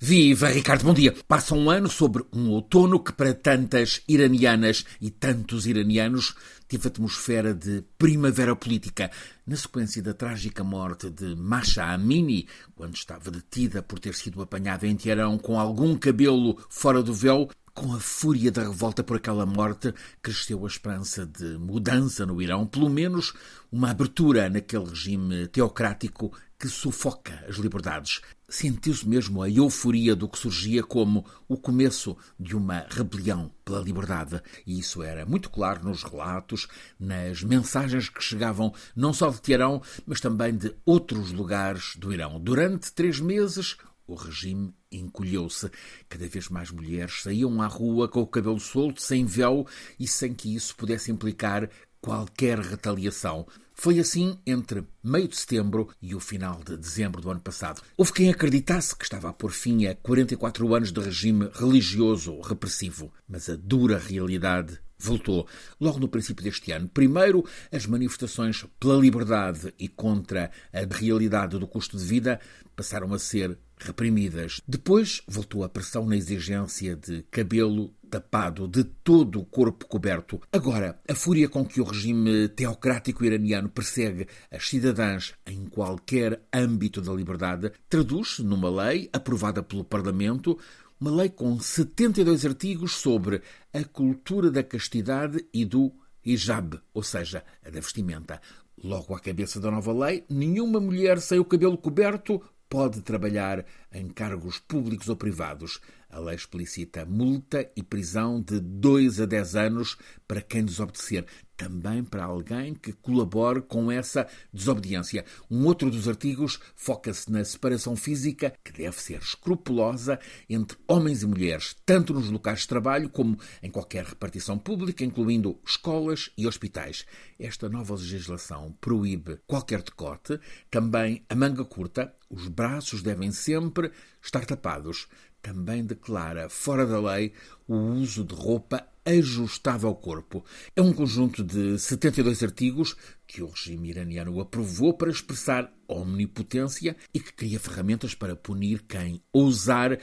Viva, Ricardo, bom dia. Passa um ano sobre um outono que para tantas iranianas e tantos iranianos teve atmosfera de primavera política. Na sequência da trágica morte de Masha Amini, quando estava detida por ter sido apanhada em Teherão com algum cabelo fora do véu, com a fúria da revolta por aquela morte, cresceu a esperança de mudança no Irão, pelo menos uma abertura naquele regime teocrático que sufoca as liberdades. Sentiu-se mesmo a euforia do que surgia como o começo de uma rebelião pela liberdade. E isso era muito claro nos relatos, nas mensagens que chegavam não só de Teherão, mas também de outros lugares do Irão. Durante três meses, o regime encolheu-se. Cada vez mais mulheres saíam à rua com o cabelo solto, sem véu e sem que isso pudesse implicar qualquer retaliação. Foi assim entre meio de setembro e o final de dezembro do ano passado. Houve quem acreditasse que estava a pôr fim a 44 anos de regime religioso repressivo, mas a dura realidade voltou logo no princípio deste ano. Primeiro, as manifestações pela liberdade e contra a realidade do custo de vida passaram a ser reprimidas. Depois voltou a pressão na exigência de cabelo tapado, de todo o corpo coberto. Agora, a fúria com que o regime teocrático iraniano persegue as cidadãs em qualquer âmbito da liberdade traduz-se numa lei aprovada pelo Parlamento, uma lei com 72 artigos sobre a cultura da castidade e do hijab, ou seja, a da vestimenta. Logo à cabeça da nova lei, nenhuma mulher sem o cabelo coberto pode trabalhar em cargos públicos ou privados. A lei explicita multa e prisão de 2 a 10 anos para quem desobedecer, também para alguém que colabore com essa desobediência. Um outro dos artigos foca-se na separação física, que deve ser escrupulosa entre homens e mulheres, tanto nos locais de trabalho como em qualquer repartição pública, incluindo escolas e hospitais. Esta nova legislação proíbe qualquer decote, também a manga curta, os braços devem sempre estar tapados. Também declara fora da lei o uso de roupa ajustada ao corpo. É um conjunto de 72 artigos que o regime iraniano aprovou para expressar omnipotência e que cria ferramentas para punir quem ousar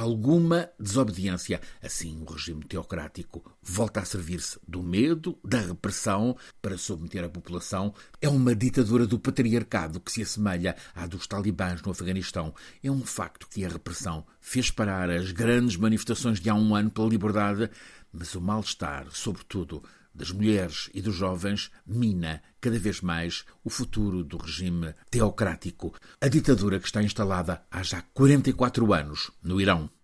alguma desobediência. Assim, o regime teocrático volta a servir-se do medo, da repressão, para submeter a população. É uma ditadura do patriarcado que se assemelha à dos talibãs no Afeganistão. É um facto que a repressão fez parar as grandes manifestações de há um ano pela liberdade, mas o mal-estar, sobretudo, das mulheres e dos jovens mina cada vez mais o futuro do regime teocrático, a ditadura que está instalada há já 44 anos no Irão.